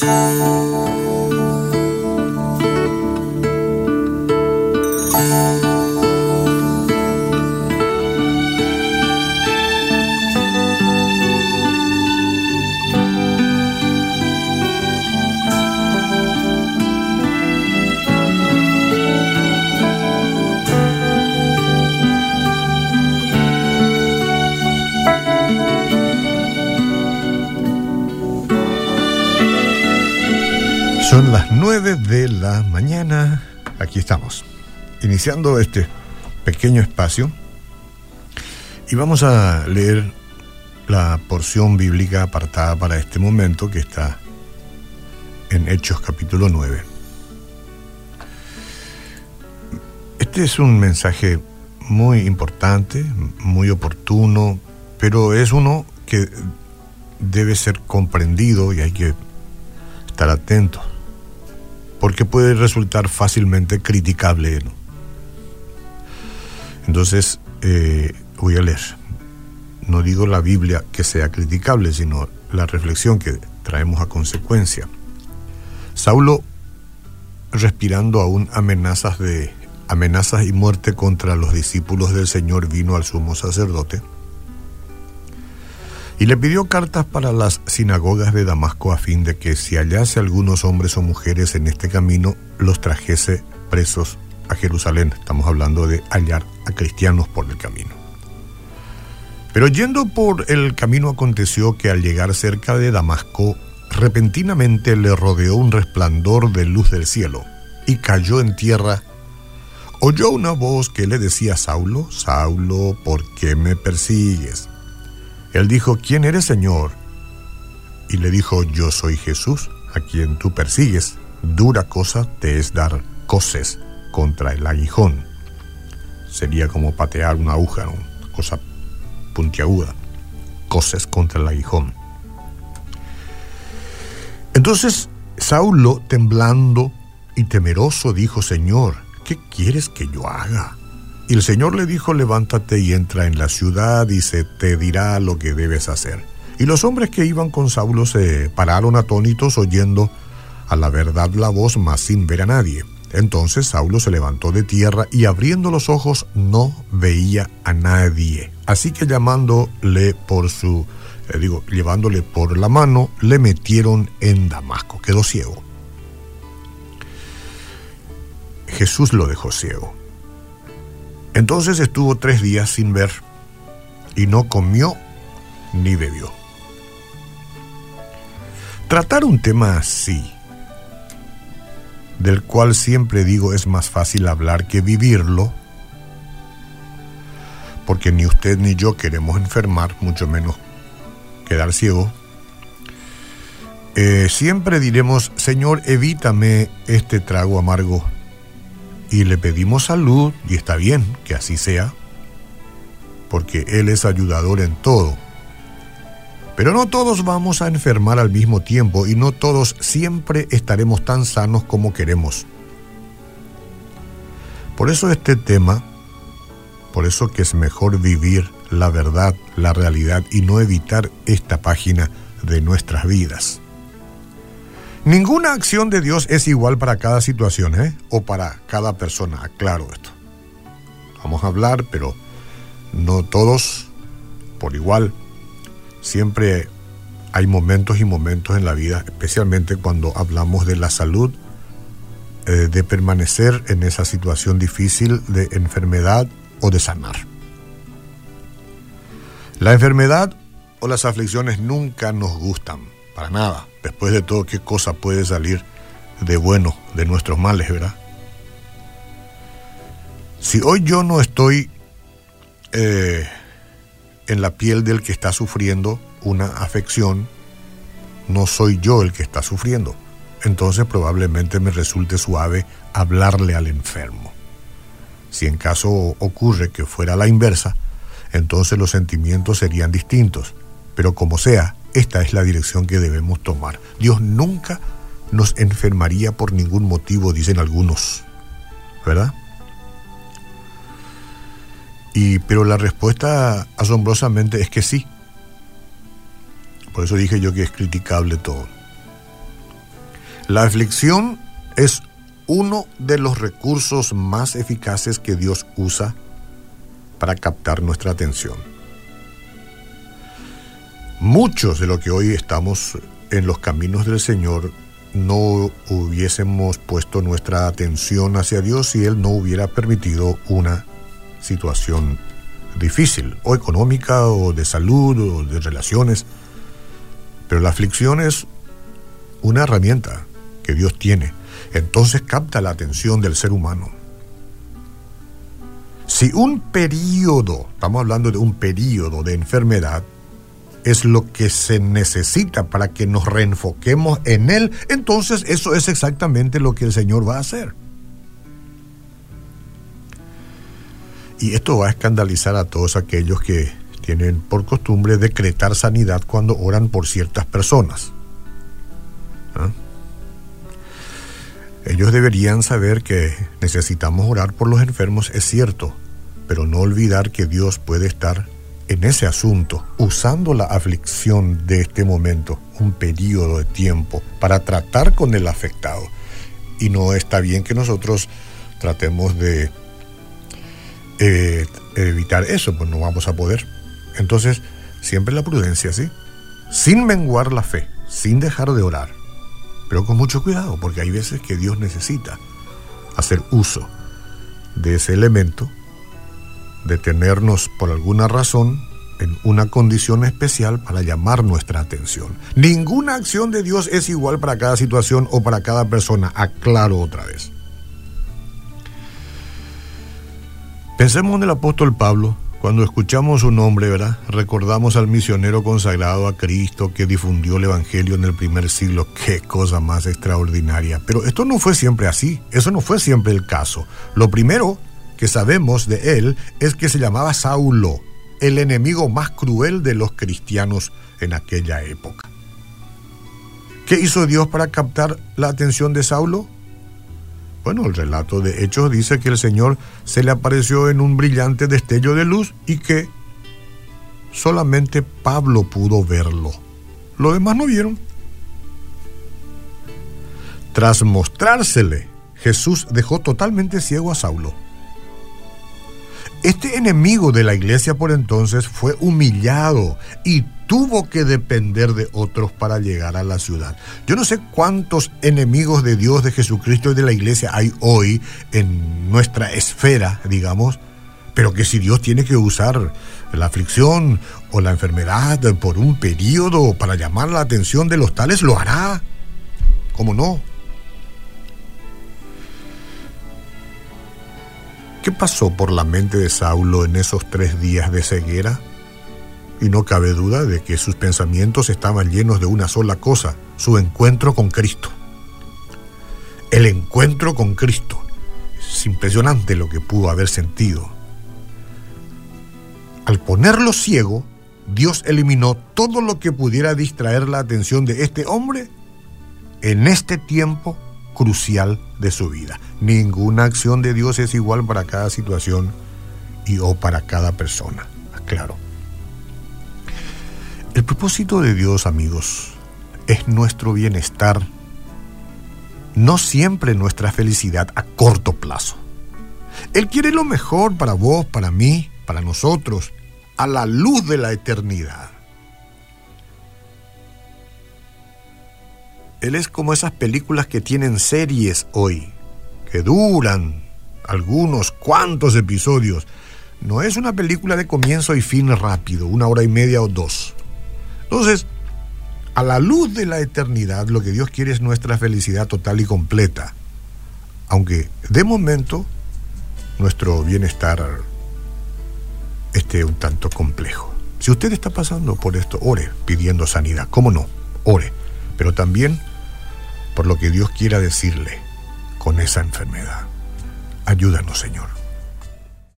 Música Son las 9 de la mañana. Aquí estamos, iniciando este pequeño espacio. Y vamos a leer la porción bíblica apartada para este momento que está en Hechos capítulo 9. Este es un mensaje muy importante, muy oportuno, pero es uno que debe ser comprendido y hay que estar atento porque puede resultar fácilmente criticable. Entonces, eh, voy a leer. No digo la Biblia que sea criticable, sino la reflexión que traemos a consecuencia. Saulo, respirando aún amenazas de amenazas y muerte contra los discípulos del Señor, vino al sumo sacerdote y le pidió cartas para las sinagogas de Damasco a fin de que si hallase algunos hombres o mujeres en este camino, los trajese presos a Jerusalén. Estamos hablando de hallar a cristianos por el camino. Pero yendo por el camino aconteció que al llegar cerca de Damasco, repentinamente le rodeó un resplandor de luz del cielo, y cayó en tierra. Oyó una voz que le decía, Saulo, Saulo, ¿por qué me persigues? Él dijo, ¿quién eres, Señor? Y le dijo, yo soy Jesús, a quien tú persigues. Dura cosa te es dar coces contra el aguijón. Sería como patear una aguja, una cosa puntiaguda. Coces contra el aguijón. Entonces Saulo, temblando y temeroso, dijo, Señor, ¿qué quieres que yo haga? Y el Señor le dijo, levántate y entra en la ciudad y se te dirá lo que debes hacer. Y los hombres que iban con Saulo se pararon atónitos oyendo a la verdad la voz, mas sin ver a nadie. Entonces Saulo se levantó de tierra y abriendo los ojos no veía a nadie. Así que llamándole por su, eh, digo, llevándole por la mano, le metieron en Damasco. Quedó ciego. Jesús lo dejó ciego. Entonces estuvo tres días sin ver y no comió ni bebió. Tratar un tema así, del cual siempre digo es más fácil hablar que vivirlo, porque ni usted ni yo queremos enfermar, mucho menos quedar ciego, eh, siempre diremos, Señor, evítame este trago amargo y le pedimos salud, y está bien que así sea, porque Él es ayudador en todo. Pero no todos vamos a enfermar al mismo tiempo y no todos siempre estaremos tan sanos como queremos. Por eso este tema, por eso que es mejor vivir la verdad, la realidad y no evitar esta página de nuestras vidas. Ninguna acción de Dios es igual para cada situación, ¿eh? O para cada persona, aclaro esto. Vamos a hablar, pero no todos por igual. Siempre hay momentos y momentos en la vida, especialmente cuando hablamos de la salud, eh, de permanecer en esa situación difícil de enfermedad o de sanar. La enfermedad o las aflicciones nunca nos gustan para nada. Después de todo, ¿qué cosa puede salir de bueno de nuestros males, verdad? Si hoy yo no estoy eh, en la piel del que está sufriendo una afección, no soy yo el que está sufriendo. Entonces probablemente me resulte suave hablarle al enfermo. Si en caso ocurre que fuera la inversa, entonces los sentimientos serían distintos. Pero como sea, esta es la dirección que debemos tomar. Dios nunca nos enfermaría por ningún motivo, dicen algunos. ¿Verdad? Y, pero la respuesta asombrosamente es que sí. Por eso dije yo que es criticable todo. La aflicción es uno de los recursos más eficaces que Dios usa para captar nuestra atención. Muchos de lo que hoy estamos en los caminos del Señor no hubiésemos puesto nuestra atención hacia Dios si Él no hubiera permitido una situación difícil, o económica, o de salud, o de relaciones. Pero la aflicción es una herramienta que Dios tiene. Entonces capta la atención del ser humano. Si un periodo, estamos hablando de un periodo de enfermedad, es lo que se necesita para que nos reenfoquemos en Él, entonces eso es exactamente lo que el Señor va a hacer. Y esto va a escandalizar a todos aquellos que tienen por costumbre decretar sanidad cuando oran por ciertas personas. ¿Ah? Ellos deberían saber que necesitamos orar por los enfermos, es cierto, pero no olvidar que Dios puede estar en ese asunto, usando la aflicción de este momento, un periodo de tiempo, para tratar con el afectado. Y no está bien que nosotros tratemos de eh, evitar eso, pues no vamos a poder. Entonces, siempre la prudencia, ¿sí? Sin menguar la fe, sin dejar de orar, pero con mucho cuidado, porque hay veces que Dios necesita hacer uso de ese elemento detenernos por alguna razón en una condición especial para llamar nuestra atención. Ninguna acción de Dios es igual para cada situación o para cada persona, aclaro otra vez. Pensemos en el apóstol Pablo. Cuando escuchamos su nombre, ¿verdad? Recordamos al misionero consagrado a Cristo que difundió el Evangelio en el primer siglo. Qué cosa más extraordinaria. Pero esto no fue siempre así. Eso no fue siempre el caso. Lo primero que sabemos de él es que se llamaba Saulo, el enemigo más cruel de los cristianos en aquella época. ¿Qué hizo Dios para captar la atención de Saulo? Bueno, el relato de Hechos dice que el Señor se le apareció en un brillante destello de luz y que solamente Pablo pudo verlo. Los demás no vieron. Tras mostrársele, Jesús dejó totalmente ciego a Saulo. Este enemigo de la iglesia por entonces fue humillado y tuvo que depender de otros para llegar a la ciudad. Yo no sé cuántos enemigos de Dios, de Jesucristo y de la iglesia hay hoy en nuestra esfera, digamos, pero que si Dios tiene que usar la aflicción o la enfermedad por un periodo para llamar la atención de los tales, lo hará. ¿Cómo no? ¿Qué pasó por la mente de Saulo en esos tres días de ceguera? Y no cabe duda de que sus pensamientos estaban llenos de una sola cosa, su encuentro con Cristo. El encuentro con Cristo. Es impresionante lo que pudo haber sentido. Al ponerlo ciego, Dios eliminó todo lo que pudiera distraer la atención de este hombre en este tiempo crucial de su vida. Ninguna acción de Dios es igual para cada situación y o para cada persona. Claro. El propósito de Dios, amigos, es nuestro bienestar, no siempre nuestra felicidad a corto plazo. Él quiere lo mejor para vos, para mí, para nosotros, a la luz de la eternidad. Él es como esas películas que tienen series hoy, que duran algunos cuantos episodios. No es una película de comienzo y fin rápido, una hora y media o dos. Entonces, a la luz de la eternidad, lo que Dios quiere es nuestra felicidad total y completa. Aunque de momento nuestro bienestar esté un tanto complejo. Si usted está pasando por esto, ore pidiendo sanidad. ¿Cómo no? Ore. Pero también por lo que Dios quiera decirle con esa enfermedad. Ayúdanos, Señor.